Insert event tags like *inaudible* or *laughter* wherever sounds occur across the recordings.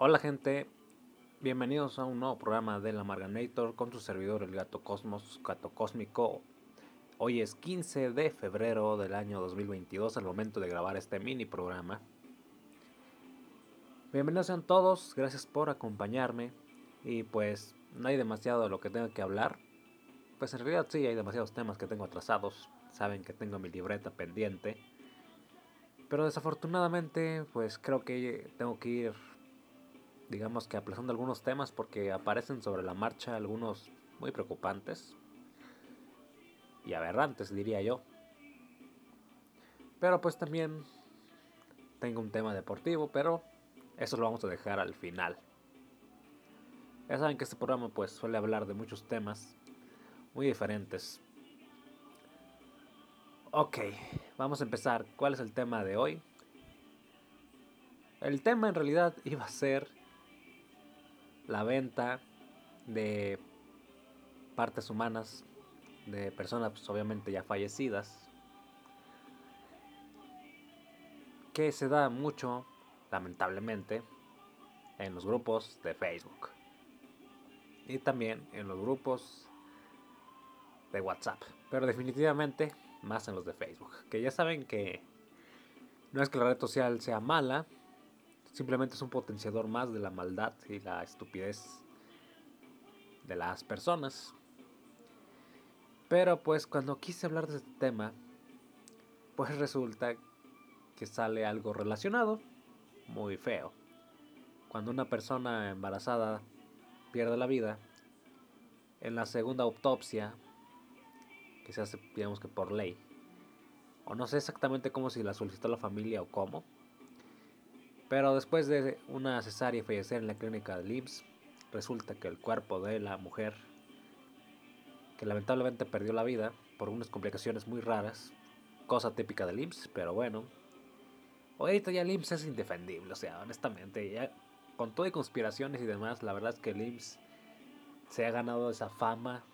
Hola gente, bienvenidos a un nuevo programa de la Marganator con su servidor el Gato Cosmos, Gato Cósmico. Hoy es 15 de febrero del año 2022, al momento de grabar este mini programa. Bienvenidos sean todos, gracias por acompañarme y pues no hay demasiado de lo que tengo que hablar. Pues en realidad sí, hay demasiados temas que tengo atrasados, saben que tengo mi libreta pendiente. Pero desafortunadamente, pues creo que tengo que ir, digamos que aplazando algunos temas porque aparecen sobre la marcha algunos muy preocupantes y aberrantes, diría yo. Pero pues también tengo un tema deportivo, pero eso lo vamos a dejar al final. Ya saben que este programa pues suele hablar de muchos temas muy diferentes. Ok, vamos a empezar. ¿Cuál es el tema de hoy? El tema en realidad iba a ser la venta de partes humanas de personas pues, obviamente ya fallecidas. Que se da mucho, lamentablemente, en los grupos de Facebook. Y también en los grupos de WhatsApp. Pero definitivamente más en los de Facebook. Que ya saben que no es que la red social sea mala, simplemente es un potenciador más de la maldad y la estupidez de las personas. Pero pues cuando quise hablar de este tema, pues resulta que sale algo relacionado, muy feo. Cuando una persona embarazada pierde la vida, en la segunda autopsia que se hace, digamos que por ley. O no sé exactamente cómo si la solicitó la familia o cómo. Pero después de una cesárea y fallecer en la clínica de IMSS, resulta que el cuerpo de la mujer, que lamentablemente perdió la vida por unas complicaciones muy raras, cosa típica del IMSS, pero bueno. Ahorita ya el IMSS es indefendible, o sea, honestamente, ya con todo y conspiraciones y demás, la verdad es que el IMSS se ha ganado esa fama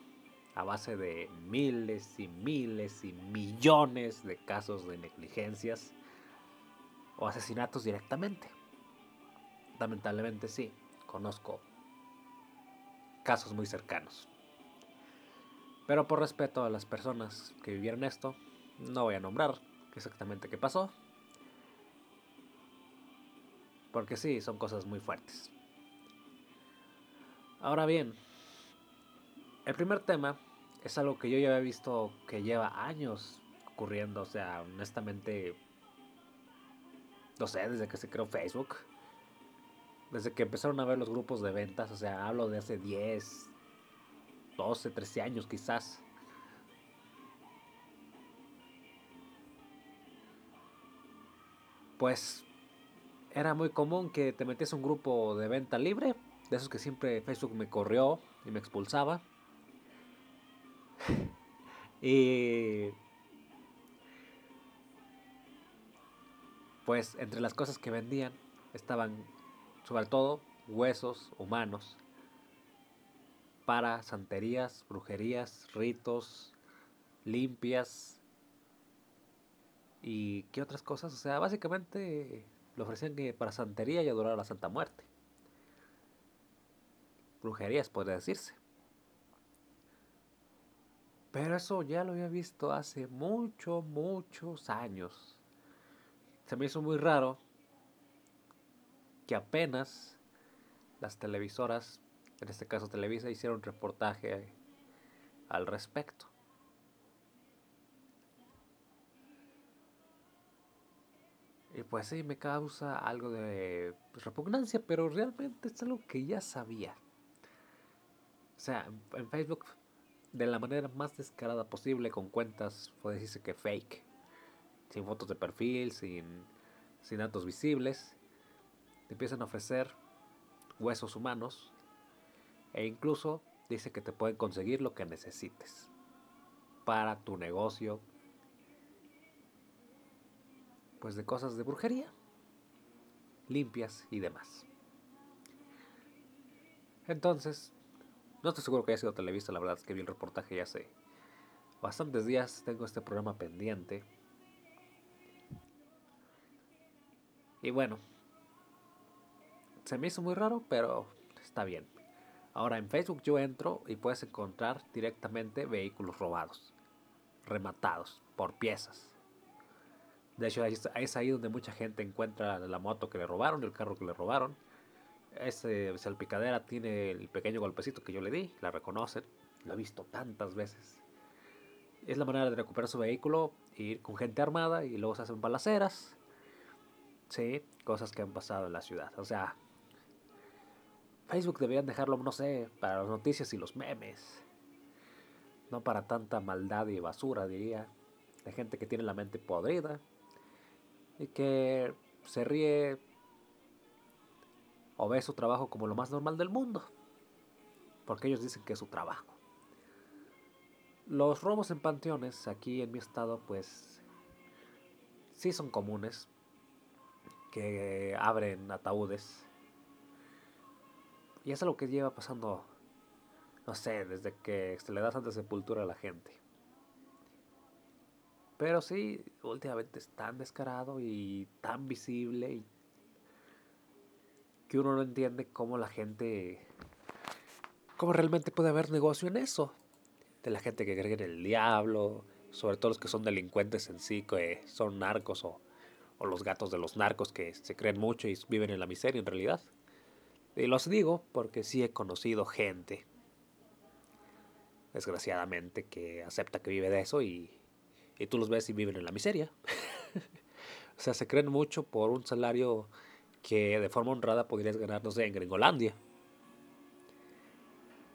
a base de miles y miles y millones de casos de negligencias o asesinatos directamente. Lamentablemente sí, conozco casos muy cercanos. Pero por respeto a las personas que vivieron esto, no voy a nombrar exactamente qué pasó. Porque sí, son cosas muy fuertes. Ahora bien, el primer tema es algo que yo ya había visto que lleva años ocurriendo, o sea, honestamente, no sé, desde que se creó Facebook, desde que empezaron a ver los grupos de ventas, o sea, hablo de hace 10, 12, 13 años quizás. Pues era muy común que te metías un grupo de venta libre, de esos que siempre Facebook me corrió y me expulsaba. *laughs* y pues entre las cosas que vendían estaban sobre todo huesos humanos para santerías, brujerías, ritos, limpias y qué otras cosas. O sea, básicamente lo ofrecían que para santería y adorar a la Santa Muerte. Brujerías, podría decirse. Pero eso ya lo había visto hace muchos, muchos años. Se me hizo muy raro que apenas las televisoras, en este caso Televisa, hicieron reportaje al respecto. Y pues sí, me causa algo de repugnancia, pero realmente es algo que ya sabía. O sea, en Facebook de la manera más descarada posible con cuentas, puede decirse que fake, sin fotos de perfil, sin, sin datos visibles. Te empiezan a ofrecer huesos humanos e incluso dice que te pueden conseguir lo que necesites para tu negocio, pues de cosas de brujería, limpias y demás. Entonces, no estoy seguro que haya sido Televisa, la verdad es que vi el reportaje ya hace bastantes días. Tengo este programa pendiente. Y bueno, se me hizo muy raro, pero está bien. Ahora en Facebook yo entro y puedes encontrar directamente vehículos robados, rematados por piezas. De hecho, es ahí donde mucha gente encuentra la moto que le robaron, el carro que le robaron. Ese salpicadera tiene el pequeño golpecito que yo le di, la reconocen, lo he visto tantas veces. Es la manera de recuperar su vehículo, ir con gente armada y luego se hacen balaceras. Sí, cosas que han pasado en la ciudad. O sea, Facebook deberían dejarlo, no sé, para las noticias y los memes. No para tanta maldad y basura, diría. De gente que tiene la mente podrida y que se ríe o ve su trabajo como lo más normal del mundo. Porque ellos dicen que es su trabajo. Los robos en panteones aquí en mi estado pues sí son comunes. Que abren ataúdes. Y es algo que lleva pasando, no sé, desde que se le da santa sepultura a la gente. Pero sí, últimamente es tan descarado y tan visible y que uno no entiende cómo la gente, cómo realmente puede haber negocio en eso. De la gente que cree en el diablo, sobre todo los que son delincuentes en sí, que son narcos o, o los gatos de los narcos que se creen mucho y viven en la miseria en realidad. Y los digo porque sí he conocido gente, desgraciadamente, que acepta que vive de eso y y tú los ves y viven en la miseria. *laughs* o sea, se creen mucho por un salario que de forma honrada podrías ganar, no sé, en Gringolandia.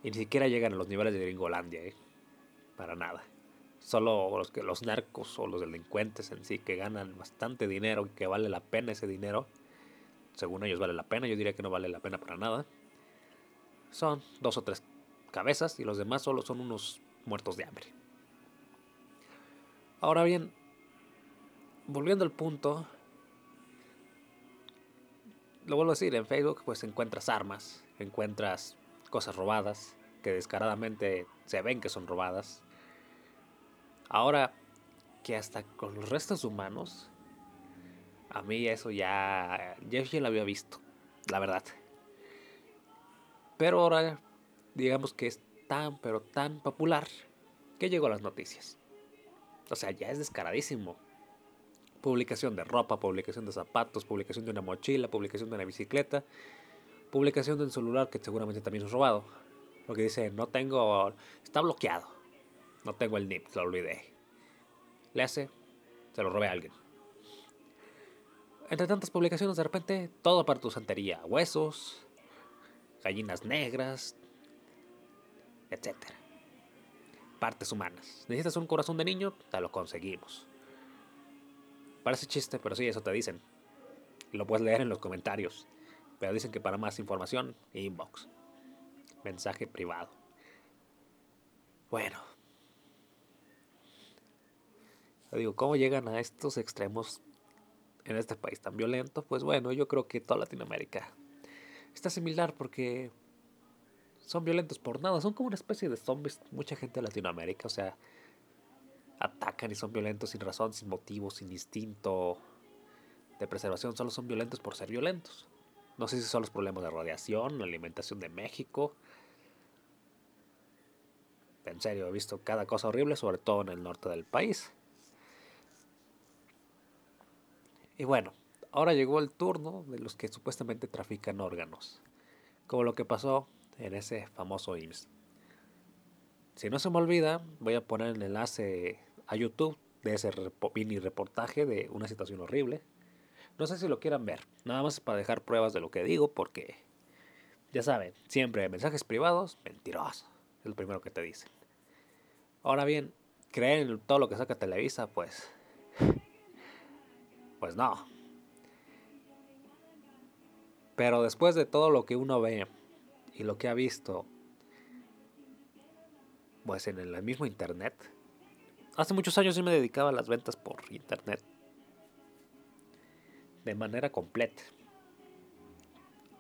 Y ni siquiera llegan a los niveles de Gringolandia, ¿eh? Para nada. Solo los, que, los narcos o los delincuentes en sí que ganan bastante dinero y que vale la pena ese dinero. Según ellos vale la pena, yo diría que no vale la pena para nada. Son dos o tres cabezas y los demás solo son unos muertos de hambre. Ahora bien, volviendo al punto, lo vuelvo a decir, en Facebook pues encuentras armas, encuentras cosas robadas, que descaradamente se ven que son robadas. Ahora que hasta con los restos humanos, a mí eso ya, ya, lo había visto, la verdad. Pero ahora, digamos que es tan, pero tan popular que llegó a las noticias. O sea, ya es descaradísimo. Publicación de ropa, publicación de zapatos, publicación de una mochila, publicación de una bicicleta, publicación de un celular que seguramente también es robado. Lo que dice, no tengo, está bloqueado. No tengo el NIP, lo olvidé. Le hace, se lo robé a alguien. Entre tantas publicaciones, de repente, todo para tu santería. Huesos, gallinas negras, etcétera partes humanas. ¿Necesitas un corazón de niño? Te lo conseguimos. Parece chiste, pero sí, eso te dicen. Lo puedes leer en los comentarios. Pero dicen que para más información, inbox. Mensaje privado. Bueno. Yo digo, ¿cómo llegan a estos extremos en este país tan violento? Pues bueno, yo creo que toda Latinoamérica está similar porque son violentos por nada, son como una especie de zombies, mucha gente de Latinoamérica, o sea, atacan y son violentos sin razón, sin motivo, sin instinto de preservación, solo son violentos por ser violentos. No sé si son los problemas de radiación, la alimentación de México. En serio, he visto cada cosa horrible, sobre todo en el norte del país. Y bueno, ahora llegó el turno de los que supuestamente trafican órganos. Como lo que pasó en ese famoso IMSS. Si no se me olvida, voy a poner el enlace a YouTube de ese mini reportaje de una situación horrible. No sé si lo quieran ver, nada más para dejar pruebas de lo que digo, porque ya saben, siempre mensajes privados, mentirosos, es lo primero que te dicen. Ahora bien, creer en todo lo que saca Televisa, pues, pues no. Pero después de todo lo que uno ve y lo que ha visto pues en el mismo internet. Hace muchos años yo me dedicaba a las ventas por internet. De manera completa.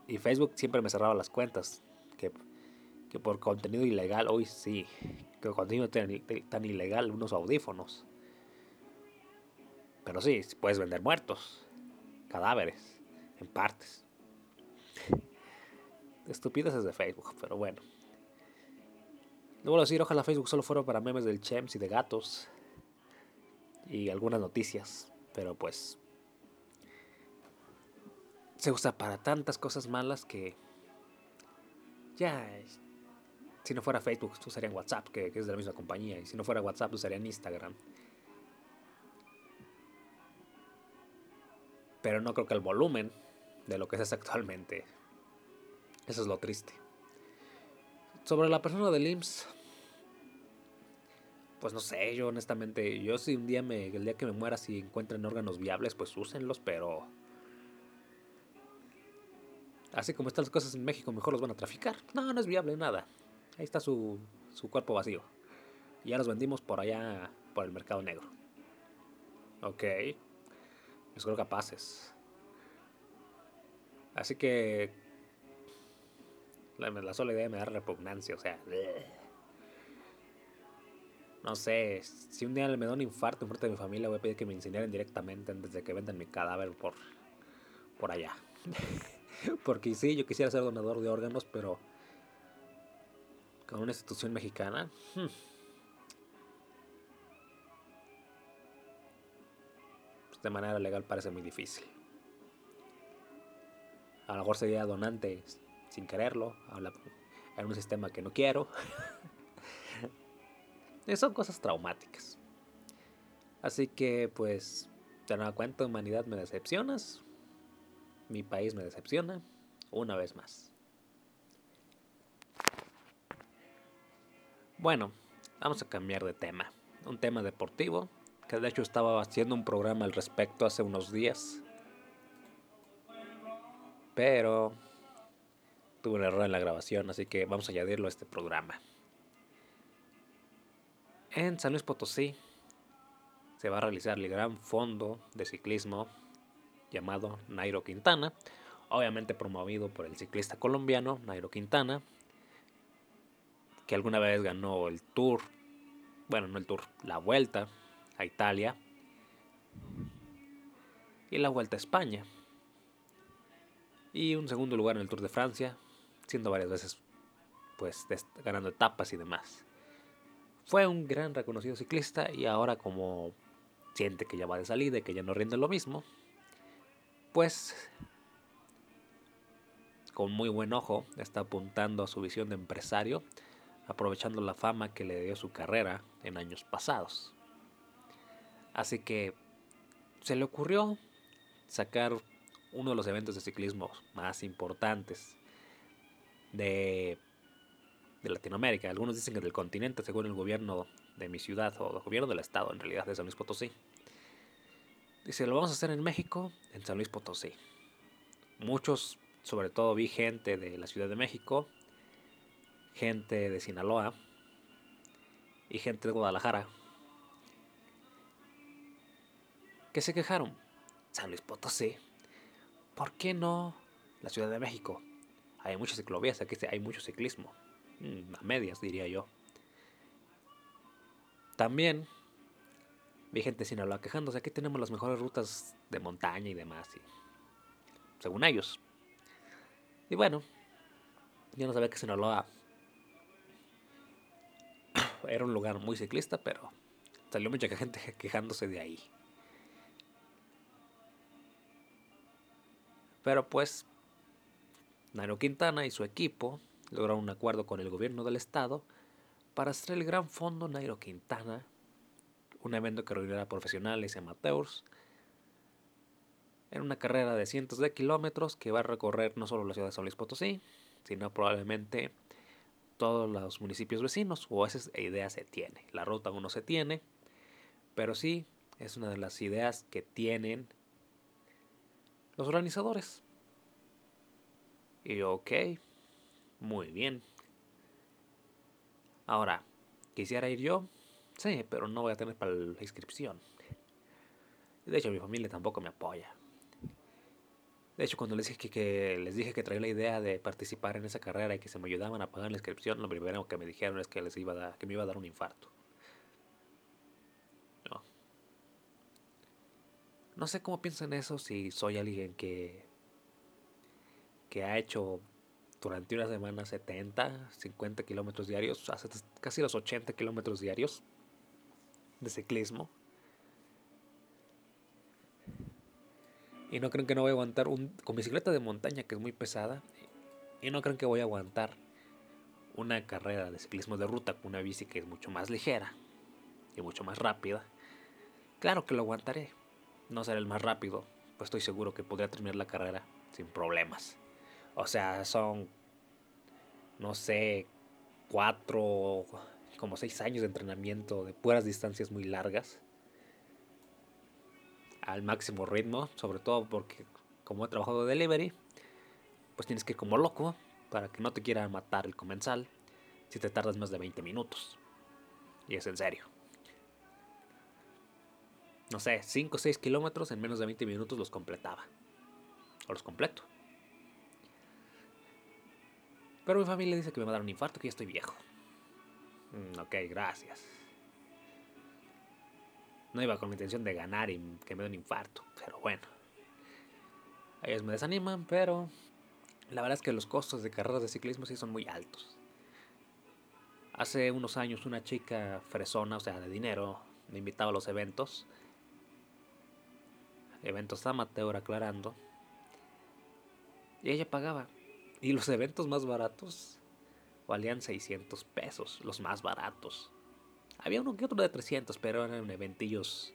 Y Facebook siempre me cerraba las cuentas. Que, que por contenido ilegal, hoy sí. Que contenido tan, tan ilegal, unos audífonos. Pero sí, puedes vender muertos. Cadáveres. En partes. estupideces de Facebook, pero bueno. Luego a decir, ojalá Facebook solo fuera para memes del Chems y de gatos. Y algunas noticias. Pero pues. Se usa para tantas cosas malas que. Ya. Si no fuera Facebook, usarían WhatsApp, que, que es de la misma compañía. Y si no fuera WhatsApp, usarían Instagram. Pero no creo que el volumen de lo que es actualmente. Eso es lo triste. Sobre la persona del IMSS, pues no sé, yo honestamente, yo si un día me, el día que me muera, si encuentran órganos viables, pues úsenlos, pero así como están las cosas en México, mejor los van a traficar. No, no es viable nada. Ahí está su, su cuerpo vacío. Ya los vendimos por allá, por el mercado negro. Ok. Los creo capaces. Así que la, sola idea me da repugnancia, o sea. No sé, si un día me da un infarto en frente de mi familia, voy a pedir que me incineren directamente antes de que vendan mi cadáver por, por allá. *laughs* Porque sí, yo quisiera ser donador de órganos, pero con una institución mexicana. Hmm. De manera legal parece muy difícil. A lo mejor sería donante sin quererlo, en un sistema que no quiero. *laughs* son cosas traumáticas. Así que pues, te das cuenta, humanidad me decepcionas. Mi país me decepciona una vez más. Bueno, vamos a cambiar de tema. Un tema deportivo, que de hecho estaba haciendo un programa al respecto hace unos días. Pero tuve un error en la grabación, así que vamos a añadirlo a este programa. En San Luis Potosí se va a realizar el gran fondo de ciclismo llamado Nairo Quintana, obviamente promovido por el ciclista colombiano Nairo Quintana, que alguna vez ganó el Tour, bueno, no el Tour, la Vuelta a Italia y la Vuelta a España. Y un segundo lugar en el Tour de Francia, siendo varias veces pues ganando etapas y demás. Fue un gran reconocido ciclista y ahora como siente que ya va de salida y que ya no rinde lo mismo, pues con muy buen ojo está apuntando a su visión de empresario, aprovechando la fama que le dio su carrera en años pasados. Así que se le ocurrió sacar uno de los eventos de ciclismo más importantes de, Latinoamérica. Algunos dicen que del continente, según el gobierno de mi ciudad o el gobierno del estado, en realidad de San Luis Potosí. Dice, lo vamos a hacer en México, en San Luis Potosí. Muchos, sobre todo vi gente de la Ciudad de México, gente de Sinaloa y gente de Guadalajara que se quejaron. San Luis Potosí, ¿por qué no la Ciudad de México? hay muchas ciclovías, aquí hay mucho ciclismo, mm, a medias diría yo. También vi gente sin Sinaloa quejándose, aquí tenemos las mejores rutas de montaña y demás, según ellos. Y bueno, yo no sabía que Sinaloa *coughs* era un lugar muy ciclista, pero salió mucha gente quejándose de ahí. Pero pues Nairo Quintana y su equipo lograron un acuerdo con el gobierno del estado para hacer el Gran Fondo Nairo Quintana, un evento que reunirá profesionales y amateurs en una carrera de cientos de kilómetros que va a recorrer no solo la ciudad de San Luis Potosí, sino probablemente todos los municipios vecinos, o esa idea se tiene. La ruta aún no se tiene, pero sí es una de las ideas que tienen los organizadores. Y yo, ok, muy bien. Ahora, ¿quisiera ir yo? Sí, pero no voy a tener para la inscripción. De hecho, mi familia tampoco me apoya. De hecho, cuando les dije que, les dije que traía la idea de participar en esa carrera y que se me ayudaban a pagar la inscripción, lo primero que me dijeron es que les iba que me iba a dar un infarto. No. No sé cómo piensan eso si soy alguien que que ha hecho durante una semana 70, 50 kilómetros diarios, hasta casi los 80 kilómetros diarios de ciclismo. Y no creen que no voy a aguantar un, con bicicleta de montaña que es muy pesada. Y no creen que voy a aguantar una carrera de ciclismo de ruta con una bici que es mucho más ligera y mucho más rápida. Claro que lo aguantaré. No seré el más rápido, pues estoy seguro que podría terminar la carrera sin problemas. O sea, son, no sé, cuatro, como seis años de entrenamiento de puras distancias muy largas. Al máximo ritmo, sobre todo porque como he trabajado de delivery, pues tienes que ir como loco para que no te quiera matar el comensal si te tardas más de 20 minutos. Y es en serio. No sé, 5 o 6 kilómetros en menos de 20 minutos los completaba. O los completo. Pero mi familia dice que me va a dar un infarto, que ya estoy viejo. Mm, ok, gracias. No iba con la intención de ganar y que me dé un infarto, pero bueno. Ellos me desaniman, pero la verdad es que los costos de carreras de ciclismo sí son muy altos. Hace unos años una chica fresona, o sea, de dinero, me invitaba a los eventos. Eventos amateur aclarando. Y ella pagaba. Y los eventos más baratos valían 600 pesos, los más baratos. Había uno que otro de 300, pero eran eventillos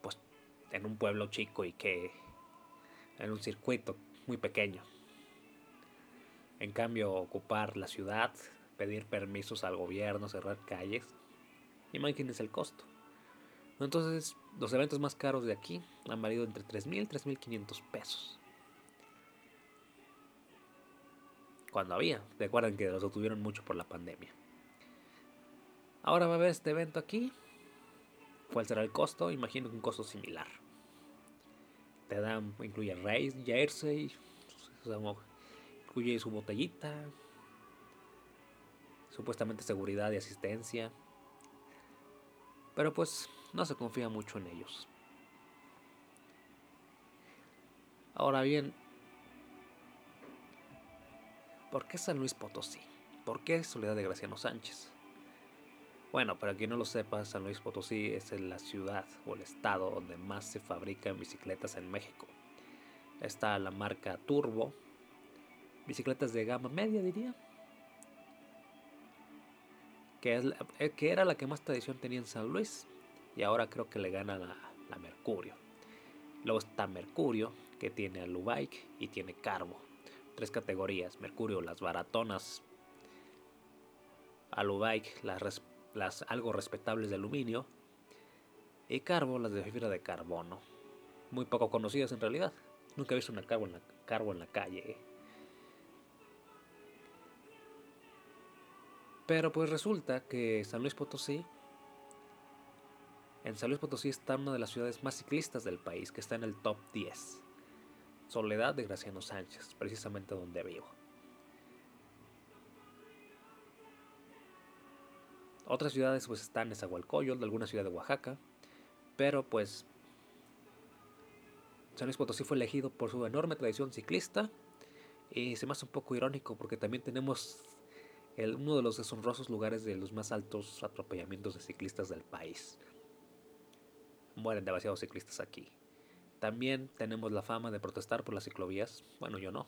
pues en un pueblo chico y que en un circuito muy pequeño. En cambio, ocupar la ciudad, pedir permisos al gobierno, cerrar calles, imagínense el costo. Entonces, los eventos más caros de aquí han valido entre 3.000 y 3.500 pesos. Cuando había, recuerden que los obtuvieron mucho por la pandemia. Ahora va a haber este evento aquí. ¿Cuál será el costo? Imagino que un costo similar. Te dan, incluye race, jersey, incluye su botellita, supuestamente seguridad y asistencia. Pero pues no se confía mucho en ellos. Ahora bien, ¿por qué San Luis Potosí? ¿Por qué Soledad de Graciano Sánchez? Bueno, para quien no lo sepa, San Luis Potosí es la ciudad o el estado donde más se fabrican bicicletas en México. Está la marca Turbo, bicicletas de gama media diría, que, es eh, que era la que más tradición tenía en San Luis y ahora creo que le gana la, la Mercurio. Luego está Mercurio, que tiene Alubike y tiene Carbo. Tres categorías. Mercurio, las baratonas. Alubike, las las algo respetables de aluminio, y Carbo, las de fibra de carbono, muy poco conocidas en realidad. Nunca he visto una Carbo en la, en la calle. ¿eh? Pero pues resulta que San Luis Potosí, en San Luis Potosí está una de las ciudades más ciclistas del país, que está en el top 10. Soledad de Graciano Sánchez, precisamente donde vivo. Otras ciudades pues están en Zahualcoyol, alguna ciudad de Oaxaca, pero pues San Luis Potosí fue elegido por su enorme tradición ciclista y se me hace un poco irónico porque también tenemos uno de los deshonrosos lugares de los más altos atropellamientos de ciclistas del país. Mueren demasiados ciclistas aquí. También tenemos la fama de protestar por las ciclovías. Bueno, yo no.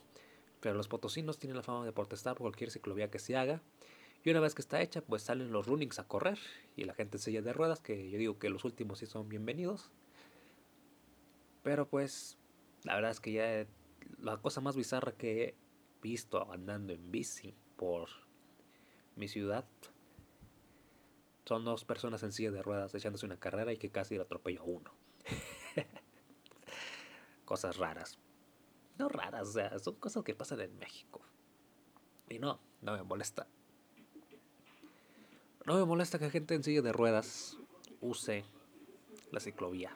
Pero los potosinos tienen la fama de protestar por cualquier ciclovía que se haga. Y una vez que está hecha, pues salen los runnings a correr y la gente en silla de ruedas, que yo digo que los últimos sí son bienvenidos. Pero pues, la verdad es que ya la cosa más bizarra que he visto andando en bici por mi ciudad son dos personas en silla de ruedas echándose una carrera y que casi lo atropello a uno. *laughs* cosas raras. No raras, o sea, son cosas que pasan en México. Y no, no me molesta no me molesta que gente en silla de ruedas use la ciclovía.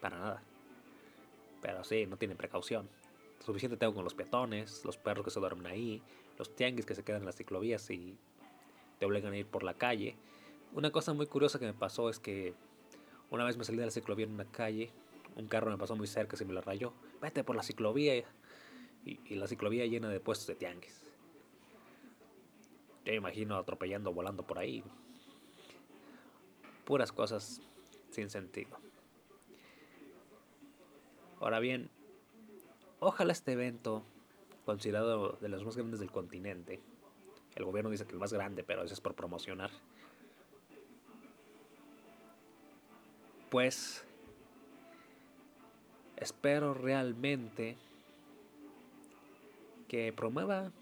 Para nada. Pero sí, no tienen precaución. Suficiente tengo con los peatones, los perros que se duermen ahí, los tianguis que se quedan en las ciclovías y te obligan a ir por la calle. Una cosa muy curiosa que me pasó es que una vez me salí de la ciclovía en una calle, un carro me pasó muy cerca, se me la rayó. Vete por la ciclovía. y, la ciclovía llena de puestos de tianguis. Me imagino atropellando, volando por ahí. Puras cosas sin sentido. Ahora bien, ojalá este evento, considerado de los más grandes del continente, el gobierno dice que el más grande, pero eso es por promocionar, pues espero realmente que promueva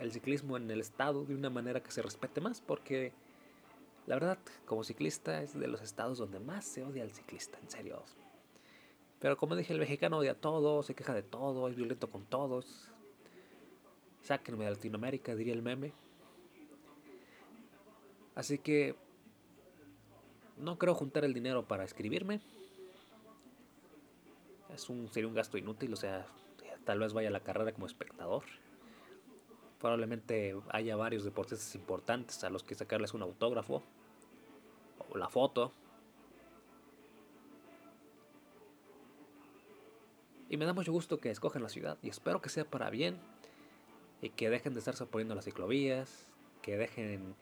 el ciclismo en el estado de una manera que se respete más, porque la verdad, como ciclista es de los estados donde más se odia al ciclista, en serio. Pero como dije, el mexicano odia todo, se queja de todo, es violento con todos. Sáquenme de Latinoamérica, diría el meme. Así que no creo juntar el dinero para escribirme. Es un, sería un gasto inútil, o sea, tal vez vaya a la carrera como espectador. Probablemente haya varios deportistas importantes a los que sacarles un autógrafo o la foto. Y me da mucho gusto que escojan la ciudad y espero que sea para bien y que dejen de estarse oponiendo las ciclovías, que dejen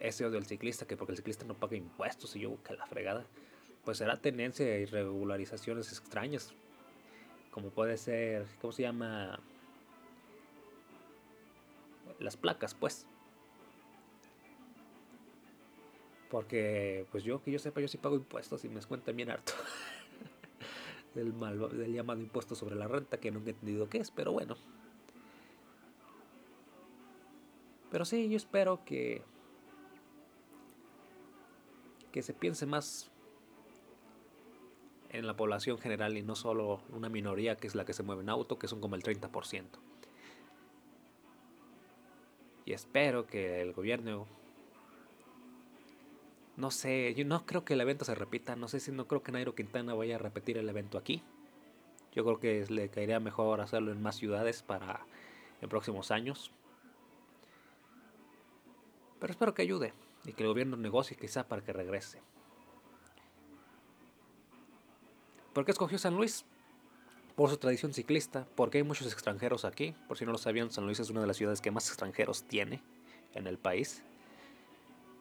ese odio del ciclista, que porque el ciclista no paga impuestos y yo que la fregada, pues será tendencia a irregularizaciones extrañas como puede ser, ¿cómo se llama? Las placas, pues. Porque, pues yo, que yo sepa, yo sí pago impuestos y me descuentan bien harto. *laughs* del, mal, del llamado impuesto sobre la renta, que nunca he entendido qué es, pero bueno. Pero sí, yo espero que que se piense más en la población general y no solo una minoría que es la que se mueve en auto, que son como el 30%. Y espero que el gobierno no sé, yo no creo que el evento se repita, no sé si no creo que Nairo Quintana vaya a repetir el evento aquí. Yo creo que le caería mejor hacerlo en más ciudades para en próximos años. Pero espero que ayude y que el gobierno negocie quizá para que regrese. ¿Por qué escogió San Luis? Por su tradición ciclista, porque hay muchos extranjeros aquí. Por si no lo sabían, San Luis es una de las ciudades que más extranjeros tiene en el país.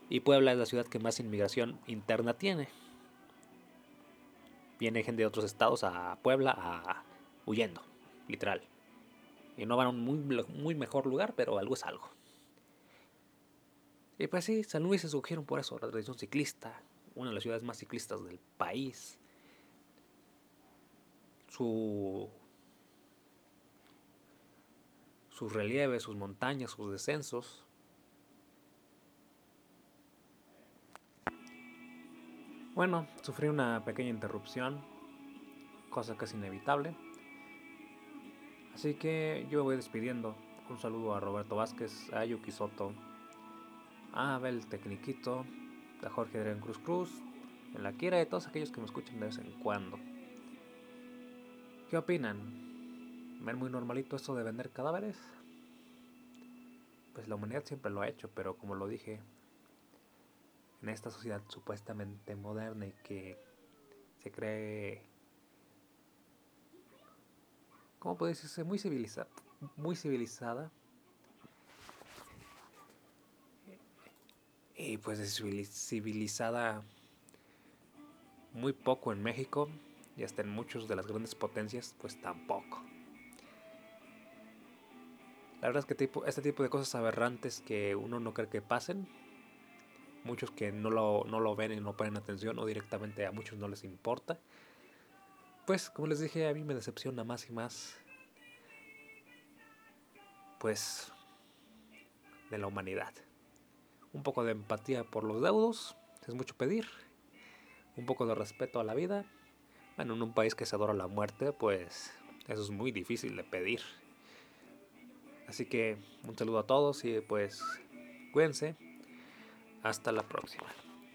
Y Puebla es la ciudad que más inmigración interna tiene. Viene gente de otros estados a Puebla a, huyendo, literal. Y no van a un muy, muy mejor lugar, pero algo es algo. Y pues sí, San Luis se escogieron por eso, la tradición ciclista, una de las ciudades más ciclistas del país su, sus relieves, sus montañas, sus descensos. Bueno, sufrí una pequeña interrupción, cosa casi inevitable. Así que yo me voy despidiendo. Un saludo a Roberto Vázquez, a Yuki Soto, Abel Tecniquito, a Jorge Adrián Cruz Cruz, en la quiera de todos aquellos que me escuchan de vez en cuando. ¿Qué opinan? ¿Ven muy normalito esto de vender cadáveres? Pues la humanidad siempre lo ha hecho, pero como lo dije, en esta sociedad supuestamente moderna y que se cree, ¿cómo puede decirse? Muy civilizada, muy civilizada. Y pues civilizada muy poco en México y hasta en muchos de las grandes potencias, pues tampoco. La verdad es que tipo, este tipo de cosas aberrantes que uno no cree que pasen, muchos que no lo, no lo ven y no ponen atención o directamente a muchos no les importa, pues como les dije, a mí me decepciona más y más, pues, de la humanidad. Un poco de empatía por los deudos, es mucho pedir, un poco de respeto a la vida bueno, en un país que se adora la muerte, pues eso es muy difícil de pedir. Así que un saludo a todos y pues cuídense. Hasta la próxima.